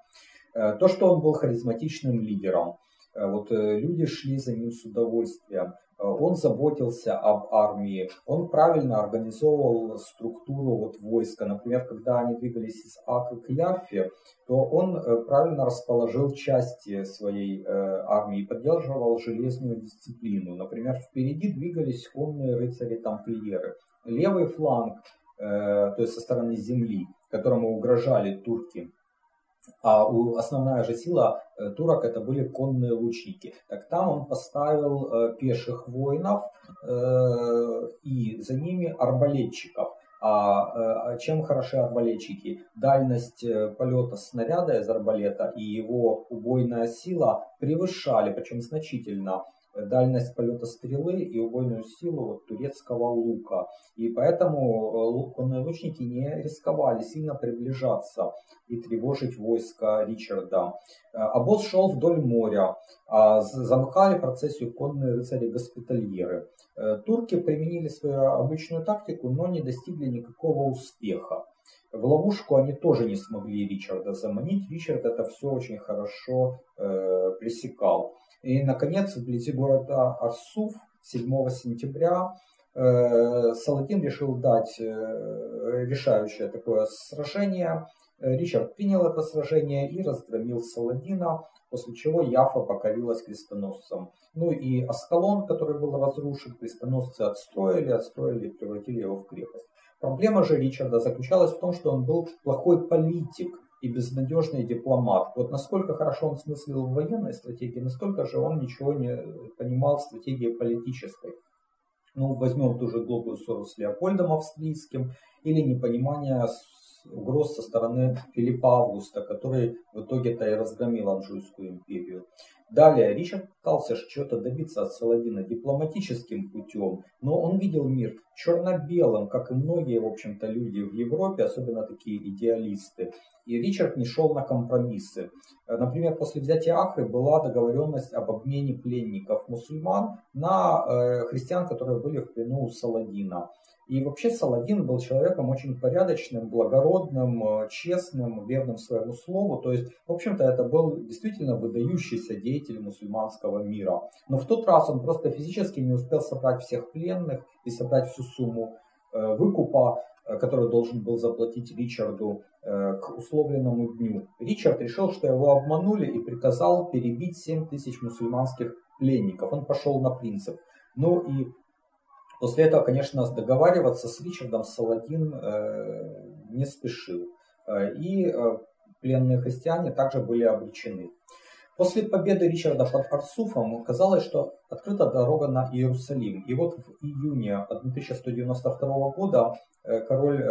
Э, то, что он был харизматичным лидером, э, вот люди шли за ним с удовольствием. Э, он заботился об армии, он правильно организовывал структуру вот войска. Например, когда они двигались из Ака к Яффе, то он э, правильно расположил части своей э, армии поддерживал железную дисциплину. Например, впереди двигались конные рыцари-тамплиеры. Левый фланг, то есть со стороны земли, которому угрожали турки, а основная же сила э, турок это были конные лучники. Так там он поставил э, пеших воинов э, и за ними арбалетчиков. А, а чем хороши арбалетчики? Дальность полета снаряда из арбалета и его убойная сила превышали, причем значительно, дальность полета стрелы и убойную силу вот, турецкого лука. И поэтому конные лучники не рисковали сильно приближаться и тревожить войска Ричарда. Обоз шел вдоль моря, а замыкали процессию конные рыцари-госпитальеры. Турки применили свою обычную тактику, но не достигли никакого успеха. В ловушку они тоже не смогли Ричарда заманить. Ричард это все очень хорошо э, пресекал. И, наконец, вблизи города Арсуф 7 сентября э, Саладин решил дать э, решающее такое сражение. Ричард принял это сражение и разгромил Саладина, после чего Яфа покорилась крестоносцам. Ну и Аскалон, который был разрушен, крестоносцы отстроили, отстроили и превратили его в крепость. Проблема же Ричарда заключалась в том, что он был плохой политик и безнадежный дипломат. Вот насколько хорошо он смыслил в военной стратегии, настолько же он ничего не понимал в стратегии политической. Ну, возьмем ту же глупую ссору с Леопольдом Австрийским или непонимание угроз со стороны Филиппа Августа, который в итоге-то и разгромил Анжуйскую империю. Далее Ричард пытался чего-то добиться от Саладина дипломатическим путем, но он видел мир черно-белым, как и многие, в общем-то, люди в Европе, особенно такие идеалисты. И Ричард не шел на компромиссы. Например, после взятия Акры была договоренность об обмене пленников мусульман на э, христиан, которые были в плену у Саладина. И вообще Саладин был человеком очень порядочным, благородным, э, честным, верным своему слову. То есть, в общем-то, это был действительно выдающийся деятель мусульманского мира. Но в тот раз он просто физически не успел собрать всех пленных и собрать всю сумму э, выкупа, э, который должен был заплатить Ричарду к условленному дню. Ричард решил, что его обманули и приказал перебить 7 тысяч мусульманских пленников. Он пошел на принцип. Ну и После этого, конечно, договариваться с Ричардом Саладин э, не спешил. Э, и э, пленные христиане также были обречены. После победы Ричарда под Арсуфом казалось, что открыта дорога на Иерусалим. И вот в июне 1192 года король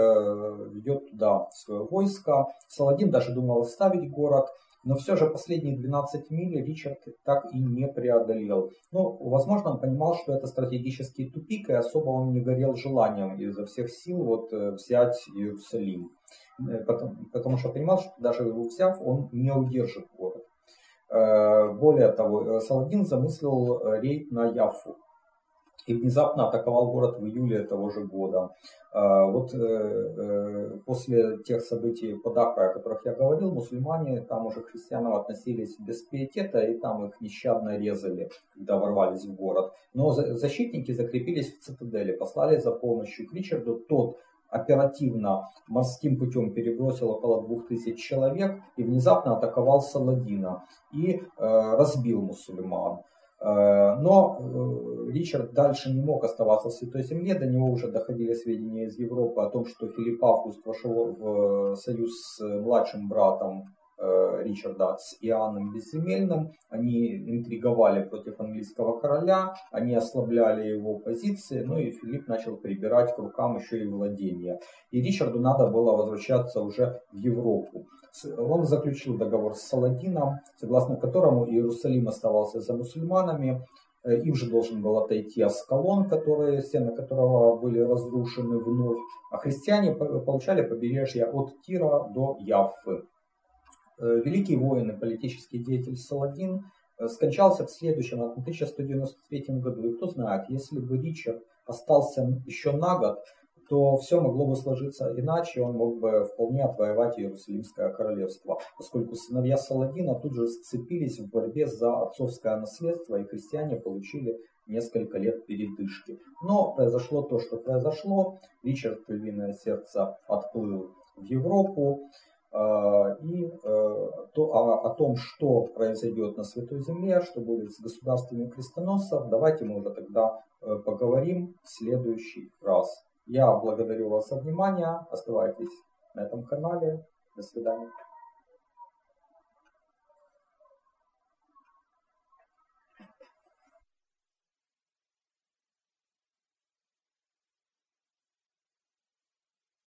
ведет туда свое войско. Саладин даже думал оставить город – но все же последние 12 миль Ричард так и не преодолел. Ну, возможно, он понимал, что это стратегический тупик, и особо он не горел желанием изо всех сил вот, э, взять Иерусалим. Э, потому, потому что понимал, что даже его взяв, он не удержит город. Э, более того, Саладин замыслил рейд на Яфу и внезапно атаковал город в июле того же года. А, вот э, э, после тех событий под Акрой, о которых я говорил, мусульмане там уже к христианам относились без пиетета, и там их нещадно резали, когда ворвались в город. Но защитники закрепились в цитадели, послали за помощью к Ричарду. Тот оперативно морским путем перебросил около двух тысяч человек и внезапно атаковал Саладина и э, разбил мусульман. Э, но э, Ричард дальше не мог оставаться в Святой Земле, до него уже доходили сведения из Европы о том, что Филипп Август вошел в союз с младшим братом Э, Ричарда с Иоанном Безземельным. Они интриговали против английского короля, они ослабляли его позиции, ну и Филипп начал прибирать к рукам еще и владения. И Ричарду надо было возвращаться уже в Европу. Он заключил договор с Саладином, согласно которому Иерусалим оставался за мусульманами, э, им же должен был отойти Аскалон, которые, стены которого были разрушены вновь, а христиане получали побережье от Тира до Яффы. Э, великий воин и политический деятель Саладин э, скончался в следующем, в 1193 году. И кто знает, если бы Ричард остался еще на год, то все могло бы сложиться иначе, он мог бы вполне отвоевать Иерусалимское королевство, поскольку сыновья Саладина тут же сцепились в борьбе за отцовское наследство, и христиане получили несколько лет передышки. Но произошло то, что произошло. Ричард Львиное Сердце отплыл в Европу. А, и э, то, о, о том, что произойдет на Святой Земле, что будет с государствами крестоносцев, давайте мы уже тогда э, поговорим в следующий раз. Я благодарю вас за внимание. Оставайтесь на этом канале. До свидания.